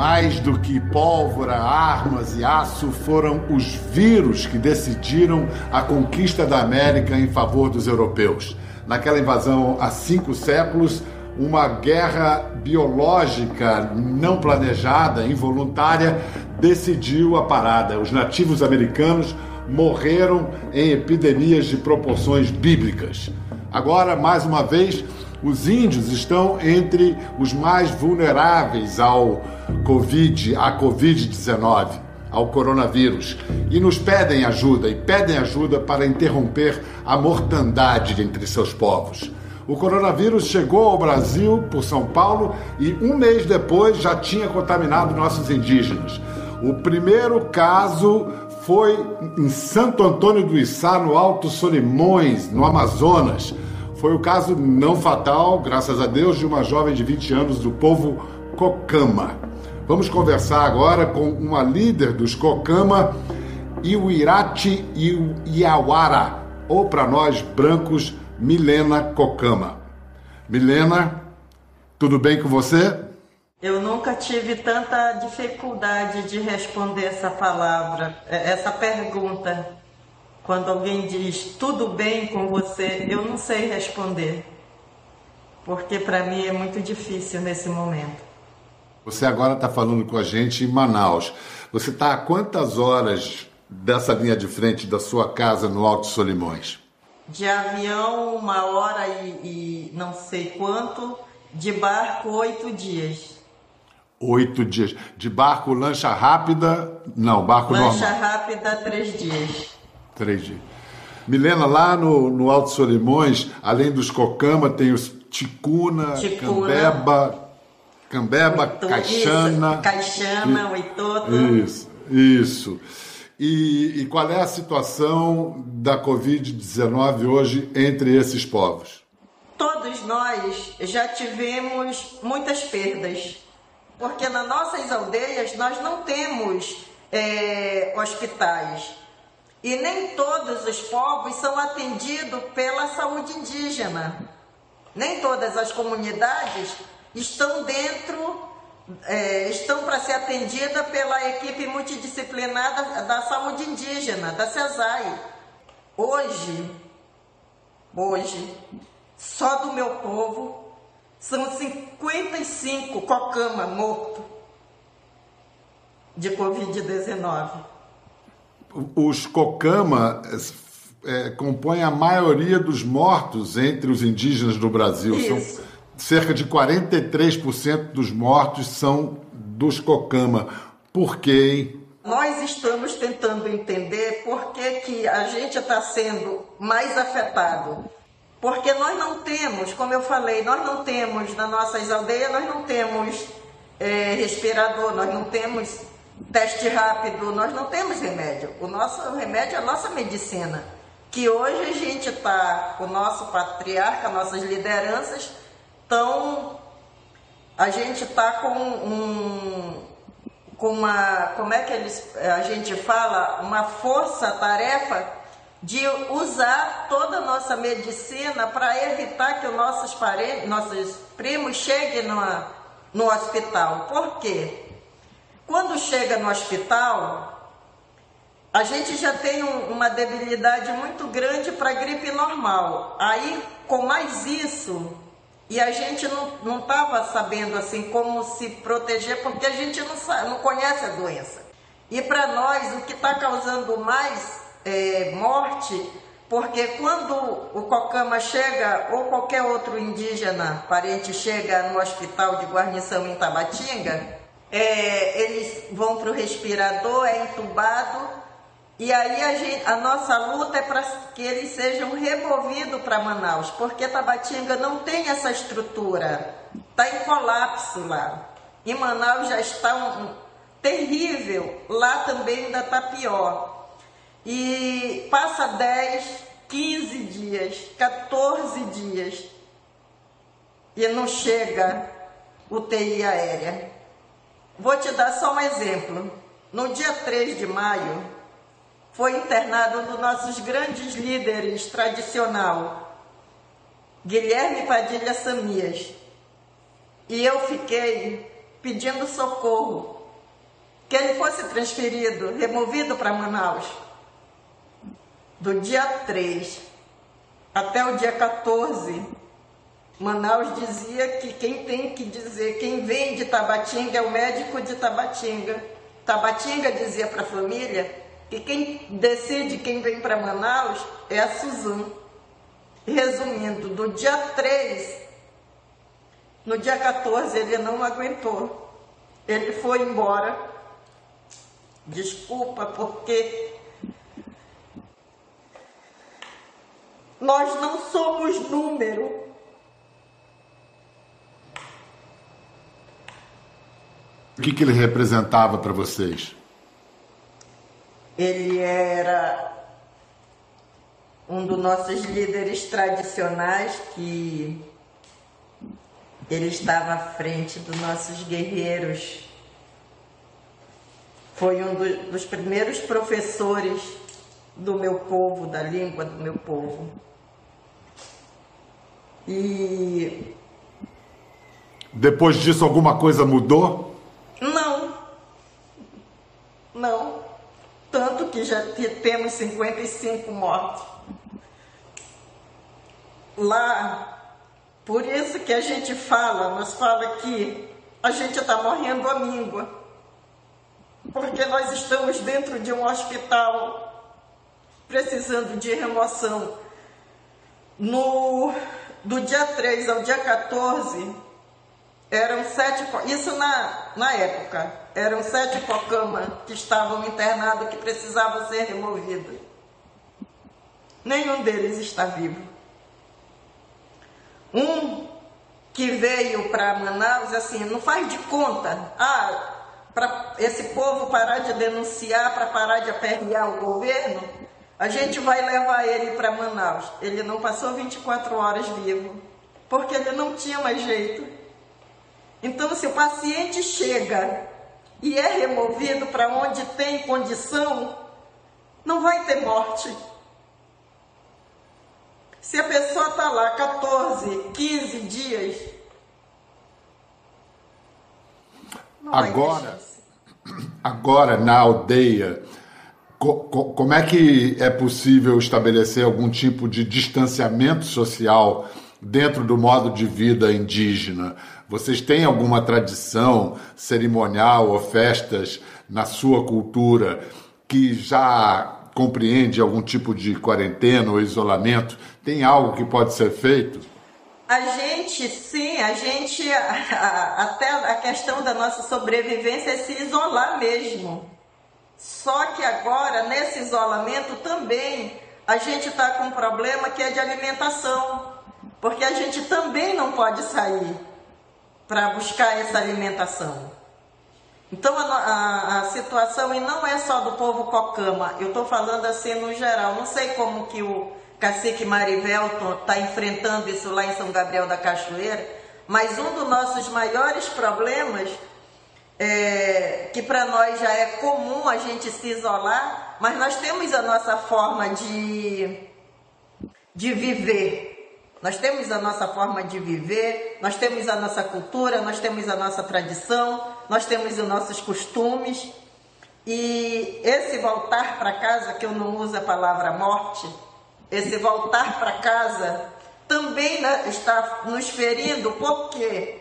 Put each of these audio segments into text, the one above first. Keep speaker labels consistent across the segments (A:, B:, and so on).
A: Mais do que pólvora, armas e aço, foram os vírus que decidiram a conquista da América em favor dos europeus. Naquela invasão há cinco séculos, uma guerra biológica não planejada, involuntária, decidiu a parada. Os nativos americanos morreram em epidemias de proporções bíblicas. Agora, mais uma vez, os índios estão entre os mais vulneráveis ao Covid, à Covid-19, ao coronavírus, e nos pedem ajuda, e pedem ajuda para interromper a mortandade entre seus povos. O coronavírus chegou ao Brasil por São Paulo e um mês depois já tinha contaminado nossos indígenas. O primeiro caso foi em Santo Antônio do Içá, no Alto Solimões, no Amazonas. Foi o caso não fatal, graças a Deus, de uma jovem de 20 anos do povo Cocama. Vamos conversar agora com uma líder dos Cocama, Iuirati Iauara, ou para nós brancos, Milena Cocama. Milena, tudo bem com você?
B: Eu nunca tive tanta dificuldade de responder essa palavra, essa pergunta. Quando alguém diz tudo bem com você, eu não sei responder, porque para mim é muito difícil nesse momento.
A: Você agora está falando com a gente em Manaus. Você está a quantas horas dessa linha de frente da sua casa no Alto Solimões?
B: De avião, uma hora e, e não sei quanto. De barco, oito dias.
A: Oito dias. De barco, lancha rápida? Não, barco
B: lancha
A: normal.
B: Lancha rápida, três dias.
A: Três dias. Milena, lá no, no Alto Solimões, além dos cocama, tem os ticuna, ticuna cambeba, cambeba, Oito, caixana.
B: Isso, caixana, e, oitoto.
A: Isso, isso. E, e qual é a situação da Covid-19 hoje entre esses povos?
B: Todos nós já tivemos muitas perdas, porque nas nossas aldeias nós não temos é, hospitais e nem todos os povos são atendidos pela saúde indígena. Nem todas as comunidades estão dentro, é, estão para ser atendidas pela equipe multidisciplinar da, da saúde indígena, da CESAI. Hoje, hoje, só do meu povo, são 55 cocama morto de Covid-19
A: os Cocama é, compõem a maioria dos mortos entre os indígenas do Brasil.
B: Isso.
A: São cerca de 43% dos mortos são dos Cocama. Por quê?
B: Nós estamos tentando entender por que, que a gente está sendo mais afetado. Porque nós não temos, como eu falei, nós não temos nas nossas aldeias, nós não temos é, respirador, nós não temos teste rápido, nós não temos remédio. O nosso remédio é a nossa medicina. Que hoje a gente está, o nosso patriarca, nossas lideranças, estão. A gente está com um. Com uma. Como é que eles, a gente fala? Uma força-tarefa de usar toda a nossa medicina para evitar que os nossos parentes, nossos primos cheguem numa, no hospital. Por quê? Quando chega no hospital, a gente já tem um, uma debilidade muito grande para gripe normal. Aí, com mais isso, e a gente não estava sabendo assim como se proteger, porque a gente não, sabe, não conhece a doença. E para nós, o que está causando mais é, morte, porque quando o Cocama chega, ou qualquer outro indígena parente chega no hospital de guarnição em Tabatinga, é, eles vão para o respirador, é entubado, e aí a, gente, a nossa luta é para que eles sejam removidos para Manaus, porque Tabatinga não tem essa estrutura, está em colapso lá. Em Manaus já está um, um terrível, lá também ainda está pior. E passa 10, 15 dias, 14 dias e não chega UTI aérea. Vou te dar só um exemplo. No dia 3 de maio, foi internado um dos nossos grandes líderes tradicional, Guilherme Padilha Samias. E eu fiquei pedindo socorro, que ele fosse transferido, removido para Manaus. Do dia 3 até o dia 14, Manaus dizia que quem tem que dizer, quem vem de Tabatinga é o médico de Tabatinga. Tabatinga dizia para a família que quem decide quem vem para Manaus é a Suzan. Resumindo, do dia 3, no dia 14 ele não aguentou. Ele foi embora. Desculpa, porque nós não somos número.
A: O que, que ele representava para vocês?
B: Ele era um dos nossos líderes tradicionais que ele estava à frente dos nossos guerreiros. Foi um do, dos primeiros professores do meu povo, da língua do meu povo. E.
A: Depois disso, alguma coisa mudou?
B: Não. Não. Tanto que já temos 55 mortos. Lá, por isso que a gente fala, nós fala que a gente está morrendo à míngua. Porque nós estamos dentro de um hospital precisando de remoção. No, do dia 3 ao dia 14, eram sete, isso na, na época, eram sete cocamas que estavam internados que precisavam ser removidos. Nenhum deles está vivo. Um que veio para Manaus, assim, não faz de conta, ah, para esse povo parar de denunciar, para parar de aperrear o governo, a gente vai levar ele para Manaus. Ele não passou 24 horas vivo, porque ele não tinha mais jeito. Então, se o paciente chega e é removido para onde tem condição, não vai ter morte. Se a pessoa está lá 14, 15 dias.
A: agora, agora na aldeia, co co como é que é possível estabelecer algum tipo de distanciamento social dentro do modo de vida indígena? Vocês têm alguma tradição cerimonial ou festas na sua cultura que já compreende algum tipo de quarentena ou isolamento? Tem algo que pode ser feito?
B: A gente, sim, a gente, até a questão da nossa sobrevivência é se isolar mesmo. Só que agora, nesse isolamento também, a gente está com um problema que é de alimentação, porque a gente também não pode sair para buscar essa alimentação. Então a, a, a, situação e não é só do povo cocama, eu estou falando assim no geral. Não sei como que o cacique Marivelton está enfrentando isso lá em São Gabriel da Cachoeira, mas um dos nossos maiores problemas é que para nós já é comum a gente se isolar, mas nós temos a nossa forma de, de viver. Nós temos a nossa forma de viver, nós temos a nossa cultura, nós temos a nossa tradição, nós temos os nossos costumes. E esse voltar para casa, que eu não uso a palavra morte, esse voltar para casa também né, está nos ferindo, porque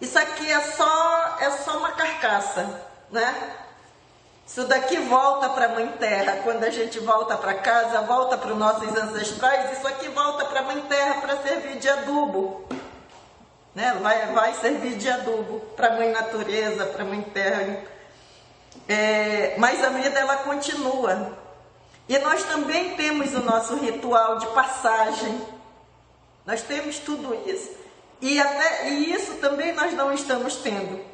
B: isso aqui é só, é só uma carcaça, né? Isso daqui volta para a Mãe Terra. Quando a gente volta para casa, volta para os nossos ancestrais, isso aqui volta para a Mãe Terra para servir de adubo. Né? Vai, vai servir de adubo para a Mãe Natureza, para a Mãe Terra. É, mas a vida ela continua. E nós também temos o nosso ritual de passagem. Nós temos tudo isso. E, até, e isso também nós não estamos tendo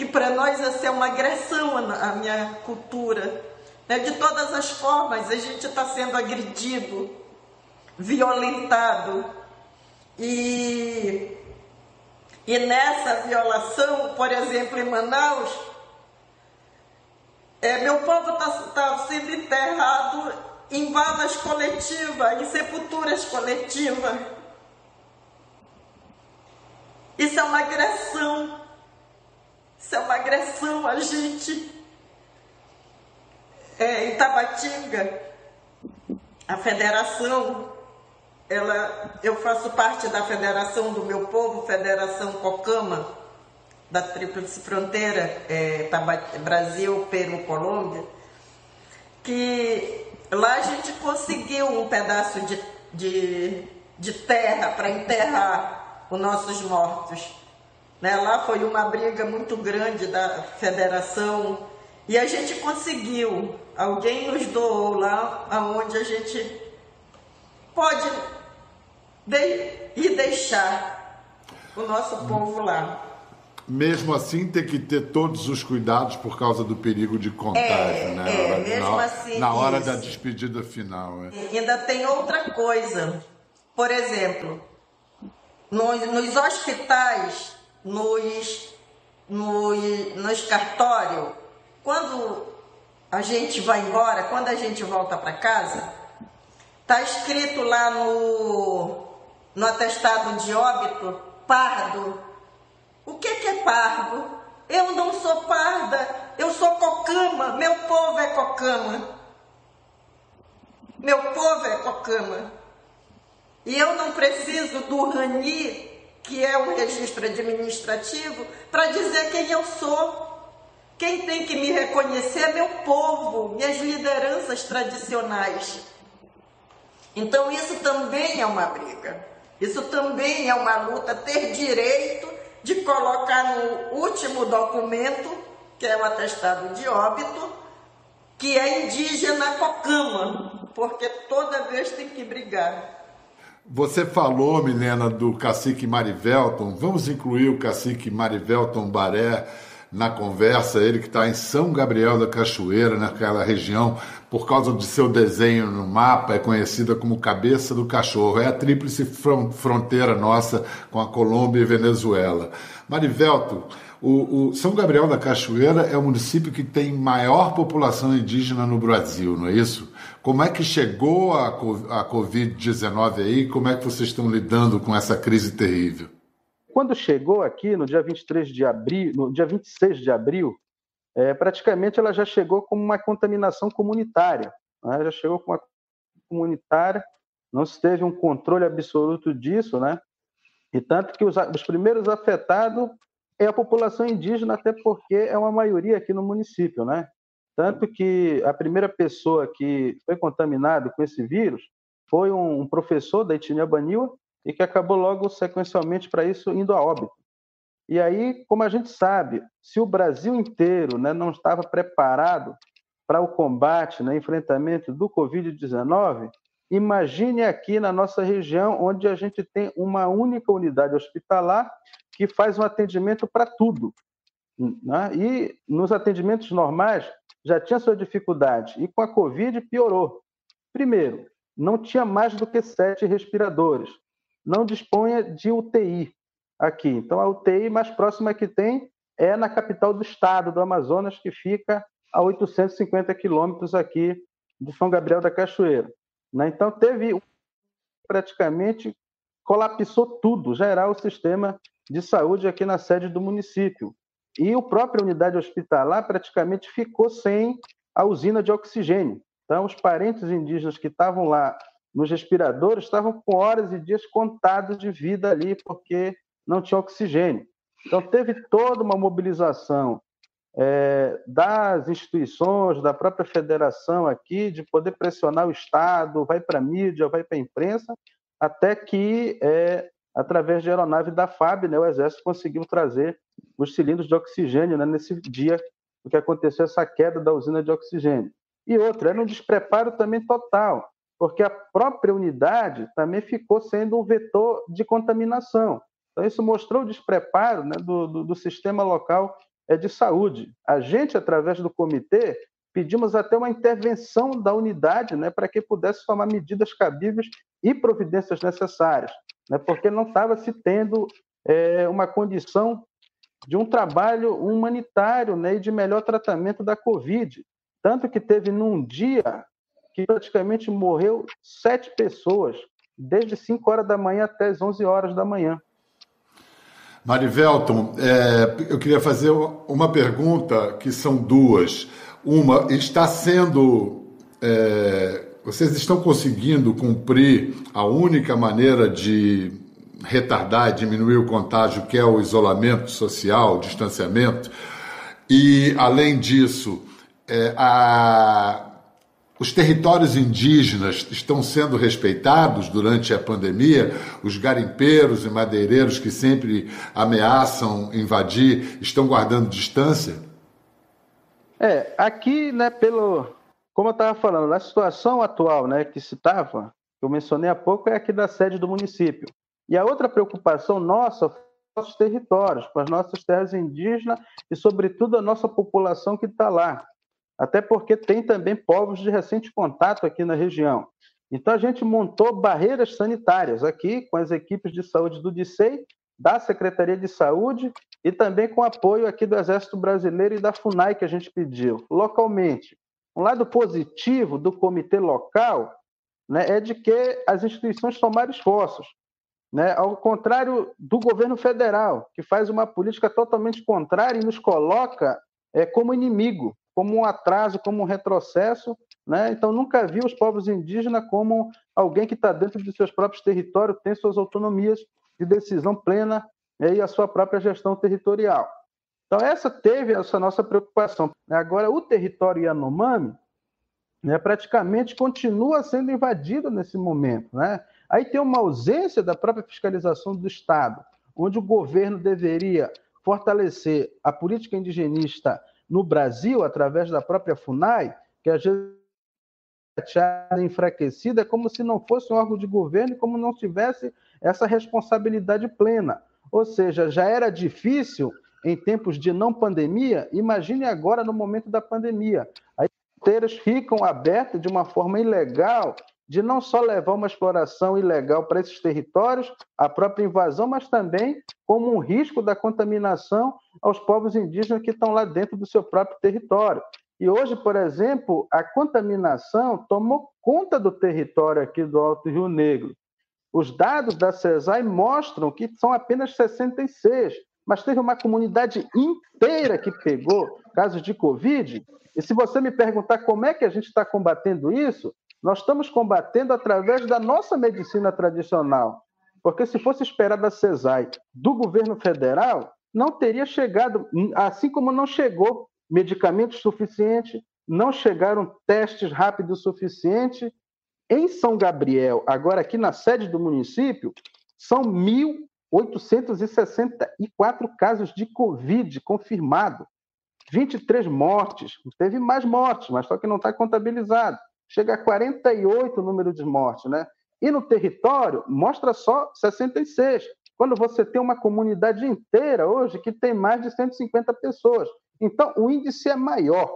B: que para nós essa é uma agressão à minha cultura. Né? De todas as formas, a gente está sendo agredido, violentado. E, e nessa violação, por exemplo, em Manaus, é, meu povo está tá sendo enterrado em valas coletivas, em sepulturas coletivas. Isso é uma agressão Isso é uma agressão a gente. É, em Tabatinga, a federação, ela, eu faço parte da federação do meu povo, Federação Cocama, da Tríplice Fronteira, é, Brasil, Peru, Colômbia, que lá a gente conseguiu um pedaço de, de, de terra para enterrar os nossos mortos. Né? Lá foi uma briga muito grande da federação e a gente conseguiu. Alguém nos doou lá aonde a gente pode de, ir deixar o nosso povo lá.
A: Mesmo assim, tem que ter todos os cuidados por causa do perigo de contágio,
B: é,
A: né?
B: É, mesmo
A: na,
B: assim.
A: Na hora
B: isso.
A: da despedida final. É.
B: E ainda tem outra coisa. Por exemplo, nos, nos hospitais nos, nos, nos cartórios, quando a gente vai embora, quando a gente volta para casa, está escrito lá no, no atestado de óbito, pardo. O que, que é pardo? Eu não sou parda, eu sou cocama, meu povo é cocama. Meu povo é cocama. E eu não preciso do Rani que é um registro administrativo, para dizer quem eu sou. Quem tem que me reconhecer é meu povo, minhas lideranças tradicionais. Então, isso também é uma briga. Isso também é uma luta, ter direito de colocar no último documento, que é o atestado de óbito, que é indígena cocama, porque toda vez tem que brigar.
A: Você falou, Milena, do cacique Marivelton. Vamos incluir o cacique Marivelton Baré na conversa, ele que está em São Gabriel da Cachoeira, naquela região, por causa de seu desenho no mapa, é conhecida como Cabeça do Cachorro. É a tríplice fronteira nossa com a Colômbia e Venezuela. Marivelton, o, o, São Gabriel da Cachoeira é o município que tem maior população indígena no Brasil, não é isso? Como é que chegou a, a Covid-19 aí? Como é que vocês estão lidando com essa crise terrível?
C: Quando chegou aqui, no dia 23 de abril, no dia 26 de abril, é, praticamente ela já chegou com uma contaminação comunitária. Né? Já chegou com uma comunitária, não se teve um controle absoluto disso, né? E tanto que os, os primeiros afetados é a população indígena, até porque é uma maioria aqui no município, né? Tanto que a primeira pessoa que foi contaminada com esse vírus foi um professor da etnia Baniwa e que acabou logo sequencialmente para isso indo a óbito. E aí, como a gente sabe, se o Brasil inteiro né, não estava preparado para o combate, né, enfrentamento do Covid-19, imagine aqui na nossa região, onde a gente tem uma única unidade hospitalar que faz um atendimento para tudo. Né? E nos atendimentos normais, já tinha sua dificuldade e com a Covid piorou. Primeiro, não tinha mais do que sete respiradores, não dispunha de UTI aqui. Então, a UTI mais próxima que tem é na capital do estado, do Amazonas, que fica a 850 quilômetros aqui de São Gabriel da Cachoeira. Né? Então, teve praticamente colapsou tudo, geral, o sistema de saúde aqui na sede do município. E a própria unidade hospitalar praticamente ficou sem a usina de oxigênio. Então, os parentes indígenas que estavam lá nos respiradores estavam com horas e dias contados de vida ali, porque não tinha oxigênio. Então, teve toda uma mobilização é, das instituições, da própria federação aqui, de poder pressionar o Estado, vai para a mídia, vai para a imprensa, até que é, através de aeronave da FAB, né, o Exército conseguiu trazer os cilindros de oxigênio né, nesse dia que aconteceu essa queda da usina de oxigênio. E outra, era um despreparo também total, porque a própria unidade também ficou sendo um vetor de contaminação. Então, isso mostrou o despreparo né, do, do, do sistema local é, de saúde. A gente, através do comitê, pedimos até uma intervenção da unidade né, para que pudesse tomar medidas cabíveis e providências necessárias né, porque não estava se tendo é, uma condição de um trabalho humanitário né, e de melhor tratamento da Covid. Tanto que teve num dia que praticamente morreu sete pessoas, desde 5 horas da manhã até as 11 horas da manhã.
A: Marivelton, é, eu queria fazer uma pergunta que são duas. Uma, está sendo. É, vocês estão conseguindo cumprir a única maneira de retardar e diminuir o contágio, que é o isolamento social, o distanciamento? E, além disso, é, a, os territórios indígenas estão sendo respeitados durante a pandemia? Os garimpeiros e madeireiros que sempre ameaçam invadir estão guardando distância?
C: É, aqui, né, pelo. Como eu estava falando, na situação atual né, que se estava, que eu mencionei há pouco, é aqui da sede do município. E a outra preocupação nossa nossos territórios, com as nossas terras indígenas e, sobretudo, a nossa população que está lá até porque tem também povos de recente contato aqui na região. Então a gente montou barreiras sanitárias aqui com as equipes de saúde do DICEI, da Secretaria de Saúde e também com apoio aqui do Exército Brasileiro e da FUNAI que a gente pediu, localmente. Um lado positivo do comitê local né, é de que as instituições tomaram esforços. Né, ao contrário do governo federal, que faz uma política totalmente contrária e nos coloca é, como inimigo como um atraso, como um retrocesso. Né? Então, nunca vi os povos indígenas como alguém que está dentro de seus próprios territórios, tem suas autonomias de decisão plena né? e a sua própria gestão territorial. Então, essa teve essa nossa preocupação. Agora, o território Yanomami né, praticamente continua sendo invadido nesse momento. Né? Aí tem uma ausência da própria fiscalização do Estado, onde o governo deveria fortalecer a política indigenista no Brasil, através da própria FUNAI, que às vezes é enfraquecida, como se não fosse um órgão de governo e como não tivesse essa responsabilidade plena. Ou seja, já era difícil em tempos de não pandemia, imagine agora no momento da pandemia. As fronteiras ficam abertas de uma forma ilegal, de não só levar uma exploração ilegal para esses territórios, a própria invasão, mas também como um risco da contaminação aos povos indígenas que estão lá dentro do seu próprio território. E hoje, por exemplo, a contaminação tomou conta do território aqui do Alto Rio Negro. Os dados da CESAI mostram que são apenas 66, mas teve uma comunidade inteira que pegou casos de Covid. E se você me perguntar como é que a gente está combatendo isso, nós estamos combatendo através da nossa medicina tradicional. Porque se fosse esperado a CESAI do governo federal, não teria chegado, assim como não chegou medicamentos suficientes, não chegaram testes rápidos suficientes. Em São Gabriel, agora aqui na sede do município, são 1.864 casos de Covid confirmados, 23 mortes. Teve mais mortes, mas só que não está contabilizado chega a 48 o número de mortes, né? E no território, mostra só 66. Quando você tem uma comunidade inteira hoje que tem mais de 150 pessoas. Então, o índice é maior.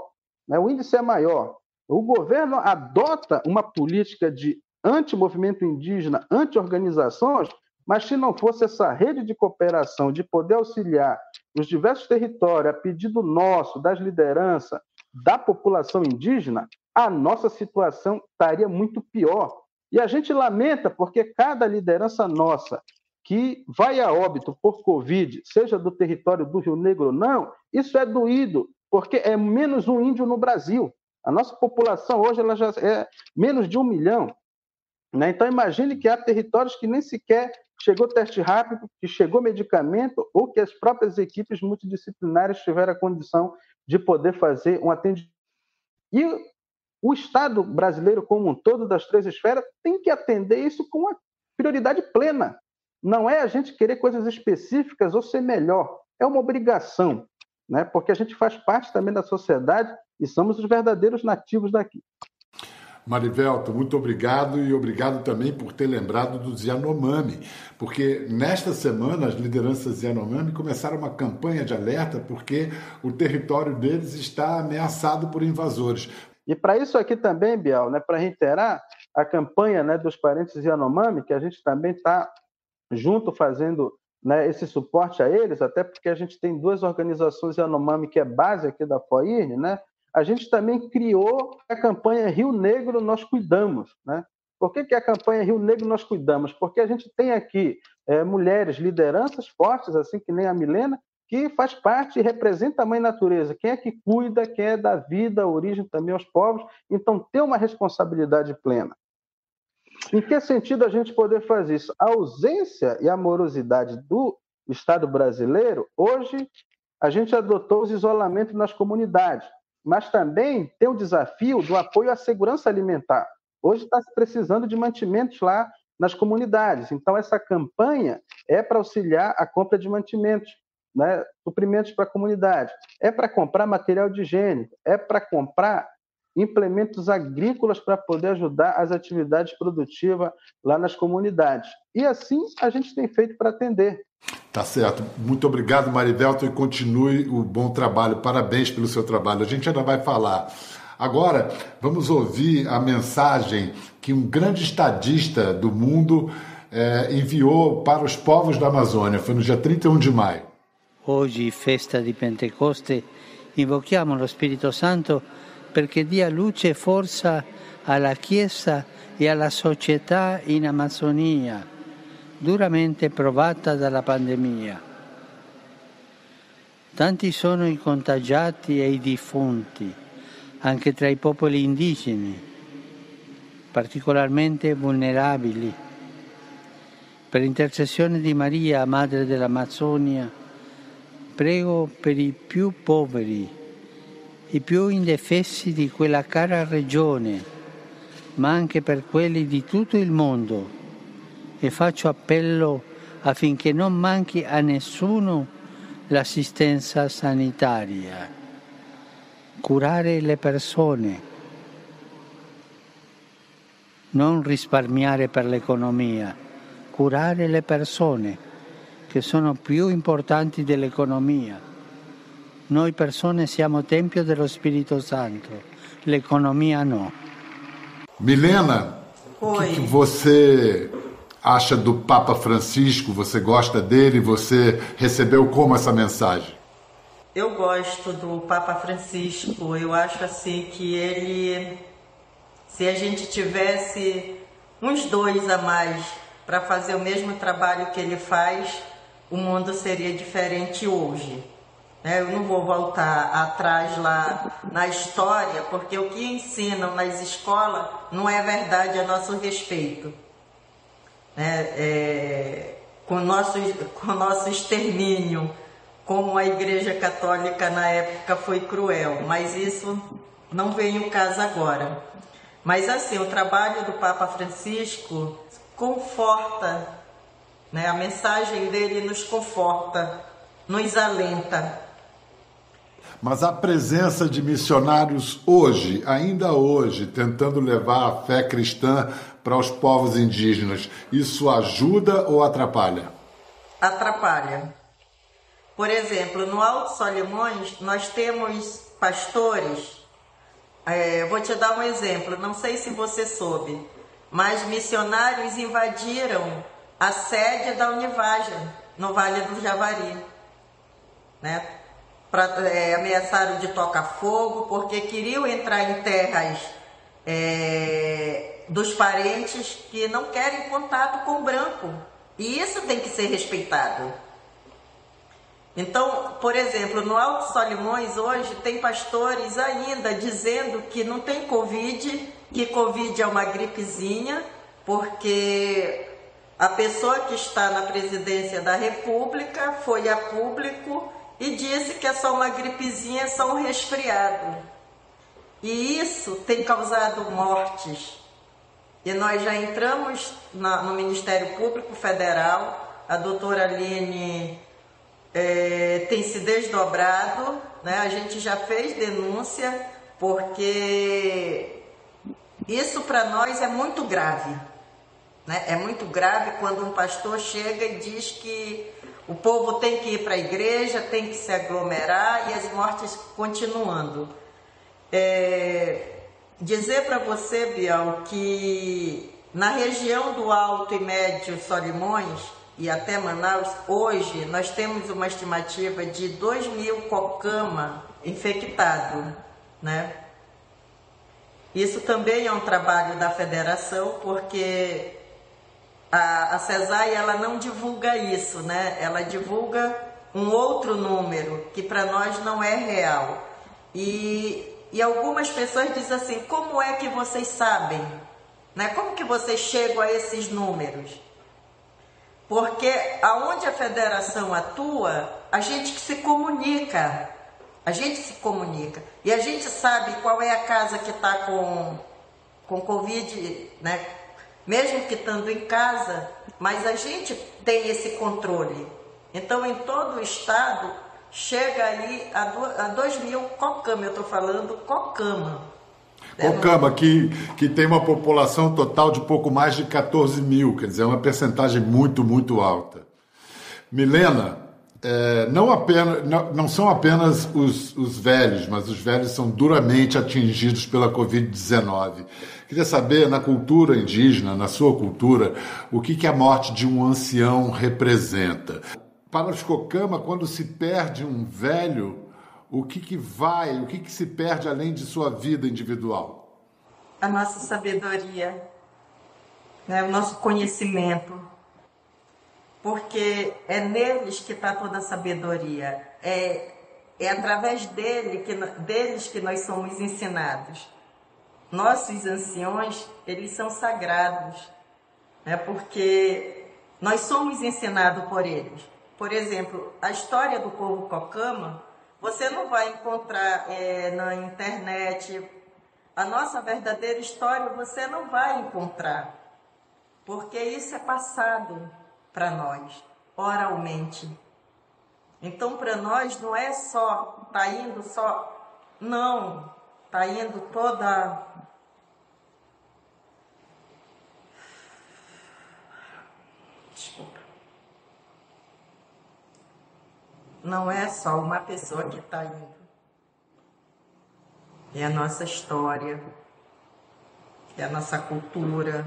C: Né? O índice é maior. O governo adota uma política de anti-movimento indígena, anti-organizações, mas se não fosse essa rede de cooperação, de poder auxiliar os diversos territórios, a pedido nosso, das lideranças, da população indígena, a nossa situação estaria muito pior. E a gente lamenta porque cada liderança nossa que vai a óbito por Covid, seja do território do Rio Negro ou não, isso é doído, porque é menos um índio no Brasil. A nossa população hoje ela já é menos de um milhão. Né? Então, imagine que há territórios que nem sequer chegou teste rápido, que chegou medicamento, ou que as próprias equipes multidisciplinares tiveram a condição de poder fazer um atendimento. E o Estado brasileiro como um todo, das três esferas, tem que atender isso com uma prioridade plena. Não é a gente querer coisas específicas ou ser melhor, é uma obrigação, né? porque a gente faz parte também da sociedade e somos os verdadeiros nativos daqui.
A: Marivelto, muito obrigado e obrigado também por ter lembrado dos Yanomami, porque nesta semana as lideranças Yanomami começaram uma campanha de alerta porque o território deles está ameaçado por invasores.
C: E para isso aqui também, Bial, né, para reiterar a campanha né, dos parentes Yanomami, que a gente também está junto fazendo né, esse suporte a eles, até porque a gente tem duas organizações Yanomami que é base aqui da FOIRN, né? A gente também criou a campanha Rio Negro Nós Cuidamos, né? Por que, que a campanha Rio Negro Nós Cuidamos? Porque a gente tem aqui é, mulheres, lideranças fortes, assim que nem a Milena, que faz parte e representa a mãe natureza. Quem é que cuida, quem é da vida, origem também aos povos. Então, tem uma responsabilidade plena. Em que sentido a gente poder fazer isso? A ausência e a morosidade do Estado brasileiro, hoje a gente adotou os isolamentos nas comunidades, mas também tem o desafio do apoio à segurança alimentar. Hoje está se precisando de mantimentos lá nas comunidades. Então, essa campanha é para auxiliar a compra de mantimentos, né, suprimentos para a comunidade, é para comprar material de higiene, é para comprar implementos agrícolas para poder ajudar as atividades produtivas lá nas comunidades. E assim a gente tem feito para atender.
A: Tá certo. Muito obrigado, Marivelto, e continue o bom trabalho. Parabéns pelo seu trabalho. A gente ainda vai falar. Agora, vamos ouvir a mensagem que um grande estadista do mundo eh, enviou para os povos da Amazônia. Foi no dia 31 de maio.
D: Hoje, festa di Pentecoste, invochiamo lo Spirito Santo perché dia luce e forza alla Chiesa e alla società in Amazzonia, duramente provata dalla pandemia. Tanti sono i contagiati e i defunti, anche tra i popoli indigeni, particolarmente vulnerabili. Per intercessione di Maria, Madre dell'Amazzonia, prego per i più poveri i più indefessi di quella cara regione, ma anche per quelli di tutto il mondo e faccio appello affinché non manchi a nessuno l'assistenza sanitaria. Curare le persone, non risparmiare per l'economia, curare le persone che sono più importanti dell'economia Noi persone siamo tempio dello Spirito Santo, l'economia no.
A: Milena, o que, que você acha do Papa Francisco? Você gosta dele? Você recebeu como essa mensagem?
B: Eu gosto do Papa Francisco. Eu acho assim que ele, se a gente tivesse uns dois a mais para fazer o mesmo trabalho que ele faz, o mundo seria diferente hoje. Né? Eu não vou voltar atrás lá na história, porque o que ensinam nas escolas não é verdade a nosso respeito. Né? É, com, nosso, com nosso extermínio, como a Igreja Católica na época foi cruel, mas isso não vem o caso agora. Mas assim, o trabalho do Papa Francisco conforta, né? a mensagem dele nos conforta, nos alenta.
A: Mas a presença de missionários hoje, ainda hoje, tentando levar a fé cristã para os povos indígenas, isso ajuda ou atrapalha?
B: Atrapalha. Por exemplo, no Alto Solimões, nós temos pastores. É, vou te dar um exemplo, não sei se você soube, mas missionários invadiram a sede da Univaja, no Vale do Javari. Né? pra, é, ameaçaram de tocar fogo, porque queriam entrar em terras é, dos parentes que não querem contato com o branco. E isso tem que ser respeitado. Então, por exemplo, no Alto Solimões hoje tem pastores ainda dizendo que não tem Covid, que Covid é uma gripezinha, porque a pessoa que está na presidência da República foi a público e disse que é só uma gripezinha, é só um resfriado. E isso tem causado mortes. E nós já entramos na, no Ministério Público Federal, a doutora Aline é, tem se desdobrado, né? a gente já fez denúncia, porque isso para nós é muito grave. Né? É muito grave quando um pastor chega e diz que o povo tem que ir para a igreja, tem que se aglomerar e as mortes continuando. É, dizer para você, Bial, que na região do Alto e Médio Solimões e até Manaus, hoje nós temos uma estimativa de 2 mil cocama infectados, né? Isso também é um trabalho da federação, porque a, a CESAI ela não divulga isso, né? Ela divulga um outro número que para nós não é real. E, e algumas pessoas dizem assim, como é que vocês sabem? Né? Como que vocês chegam a esses números? Porque aonde a federação atua, a gente se comunica. A gente se comunica. E a gente sabe qual é a casa que está com, com Covid, né? mesmo que estando em casa, mas a gente tem esse controle. Então, em todo o estado, chega aí a 2 mil cocama, eu estou falando cocama.
A: Cocama, que, que tem uma população total de pouco mais de 14 mil, quer dizer, é uma percentagem muito, muito alta. Milena, é, não, apenas, não, não, são apenas os, os velhos, mas os velhos são duramente atingidos pela Covid-19. Queria saber, na cultura indígena, na sua cultura, o que, que a morte de um ancião representa. Para os Cocama, quando se perde um velho, o que, que vai, o que, que se perde além de sua vida individual?
B: A nossa sabedoria, né? o nosso conhecimento, porque é neles que está toda a sabedoria, é, é através dele que, deles que nós somos ensinados. Nossos anciões, eles são sagrados, né? porque nós somos ensinados por eles. Por exemplo, a história do povo Cocama, você não vai encontrar é, na internet. A nossa verdadeira história você não vai encontrar, porque isso é passado para nós, oralmente. Então, para nós, não é só, tá indo só, não, tá indo toda. Desculpa. Não é só uma pessoa que está indo. É a nossa história, é a nossa cultura.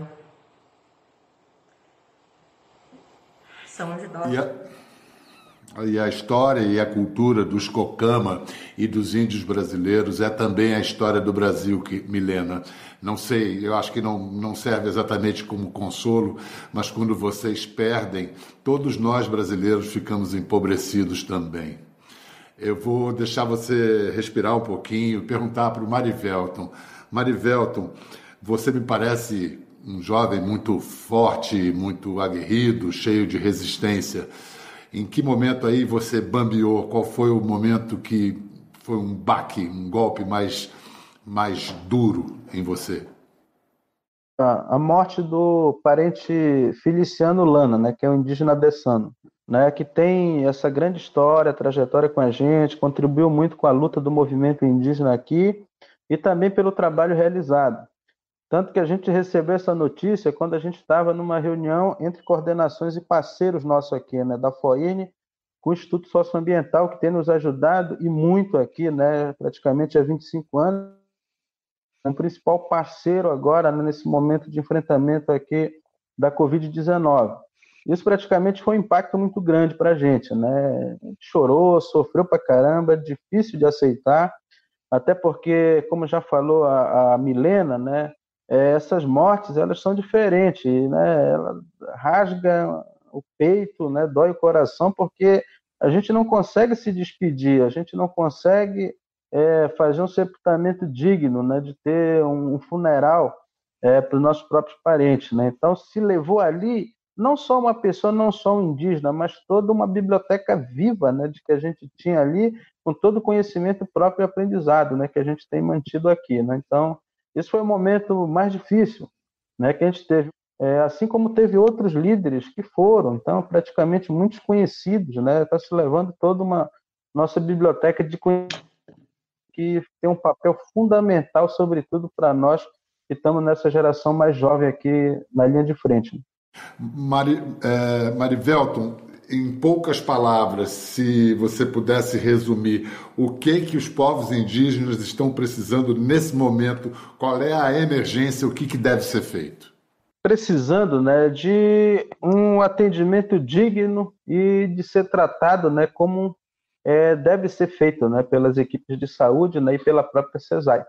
B: São os
A: a, e a história e a cultura dos Cocama e dos índios brasileiros é também a história do Brasil, que, Milena. Não sei, eu acho que não, não serve exatamente como consolo, mas quando vocês perdem, todos nós brasileiros ficamos empobrecidos também. Eu vou deixar você respirar um pouquinho, perguntar para o Marivelton. Marivelton, você me parece um jovem muito forte, muito aguerrido, cheio de resistência. Em que momento aí você bambeou? Qual foi o momento que foi um baque, um golpe mais mais duro em você?
C: A morte do parente Feliciano Lana, né, que é um indígena dessano, né, que tem essa grande história, trajetória com a gente, contribuiu muito com a luta do movimento indígena aqui e também pelo trabalho realizado. Tanto que a gente recebeu essa notícia quando a gente estava numa reunião entre coordenações e parceiros nossos aqui, né, da FOINE, com o Instituto Socioambiental, que tem nos ajudado e muito aqui, né, praticamente há 25 anos, um principal parceiro agora nesse momento de enfrentamento aqui da Covid-19. Isso praticamente foi um impacto muito grande para a gente, né? A gente chorou, sofreu para caramba, difícil de aceitar, até porque, como já falou a, a Milena, né? É, essas mortes elas são diferentes, né? Ela rasga o peito, né? Dói o coração, porque a gente não consegue se despedir, a gente não consegue é, fazer um sepultamento digno, né, de ter um funeral é, para os nossos próprios parentes. Né? Então, se levou ali não só uma pessoa, não só um indígena, mas toda uma biblioteca viva né, de que a gente tinha ali, com todo o conhecimento próprio e aprendizado né, que a gente tem mantido aqui. Né? Então, esse foi o momento mais difícil né, que a gente teve. É, assim como teve outros líderes que foram, então, praticamente muitos conhecidos, né? Está se levando toda uma nossa biblioteca de conhecimento que tem um papel fundamental, sobretudo para nós que estamos nessa geração mais jovem aqui na linha de frente.
A: Mari, é, Marivelton, em poucas palavras, se você pudesse resumir o que que os povos indígenas estão precisando nesse momento, qual é a emergência, o que, que deve ser feito?
C: Precisando né, de um atendimento digno e de ser tratado né, como é, deve ser feito né, pelas equipes de saúde né, e pela própria CESAI.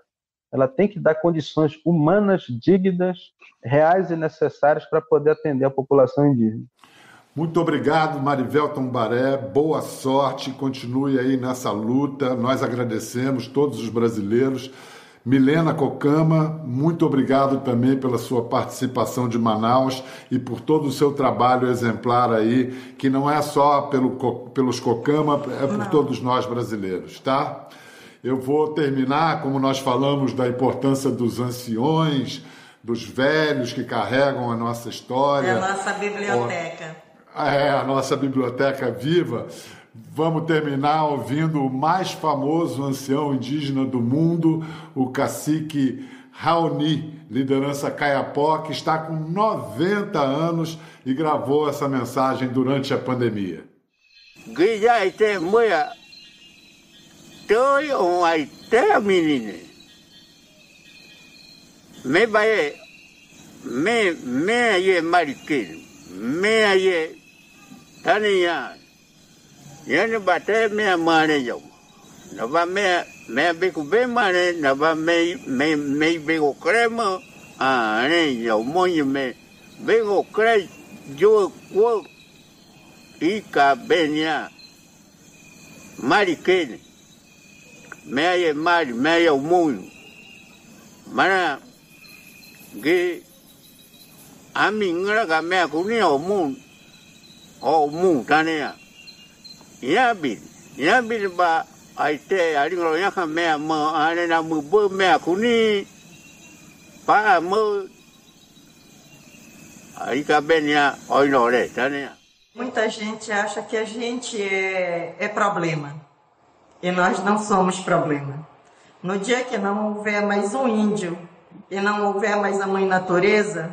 C: ela tem que dar condições humanas, dignas, reais e necessárias para poder atender a população indígena.
A: Muito obrigado, Marivel Tombaré. Boa sorte, continue aí nessa luta. Nós agradecemos todos os brasileiros. Milena Cocama, muito obrigado também pela sua participação de Manaus e por todo o seu trabalho exemplar aí, que não é só pelo, pelos Cocama, é por não. todos nós brasileiros, tá? Eu vou terminar, como nós falamos da importância dos anciões, dos velhos que carregam a nossa história. É
B: a nossa biblioteca
A: é, a nossa biblioteca viva, vamos terminar ouvindo o mais famoso ancião indígena do mundo, o cacique Raoni, liderança Caiapó, que está com 90 anos e gravou essa mensagem durante a pandemia.
E: Me me me ye mariqueiro, me ye tani ya yani bate me mane yo. Na ba me me be ku be mane na ba me me me be ko crema a ne yo. Mo ni me be ko cre yo ko i ka benya mari kene me ye mari me yo mo mana ge ami ngara ka me ku ni o mo o mu tane ya. Ya bi ya bi ba ai te ari ngro ya ka me ma ane na mu bo me kuni. Pa mo aí ka benya oi no re tane ya.
B: Muita gente acha que a gente é, é problema. E nós não somos problema. No dia que não houver mais um índio e não houver mais a mãe natureza,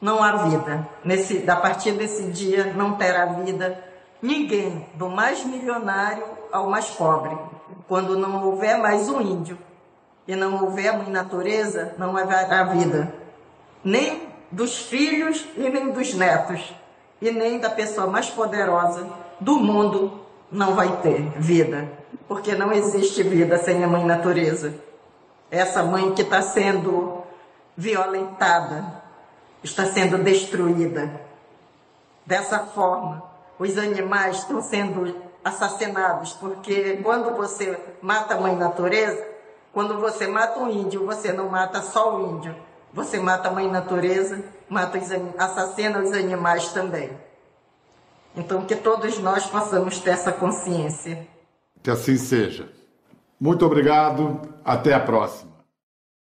B: não há vida. Nesse, a partir desse dia não terá vida ninguém, do mais milionário ao mais pobre. Quando não houver mais um índio e não houver mãe natureza, não haverá vida. Nem dos filhos e nem dos netos. E nem da pessoa mais poderosa do mundo não vai ter vida. Porque não existe vida sem a mãe natureza. Essa mãe que está sendo violentada, está sendo destruída. Dessa forma, os animais estão sendo assassinados, porque quando você mata a mãe natureza, quando você mata um índio, você não mata só o índio, você mata a mãe natureza, mata os, assassina os animais também. Então, que todos nós possamos ter essa consciência.
A: Que assim seja. Muito obrigado, até a próxima.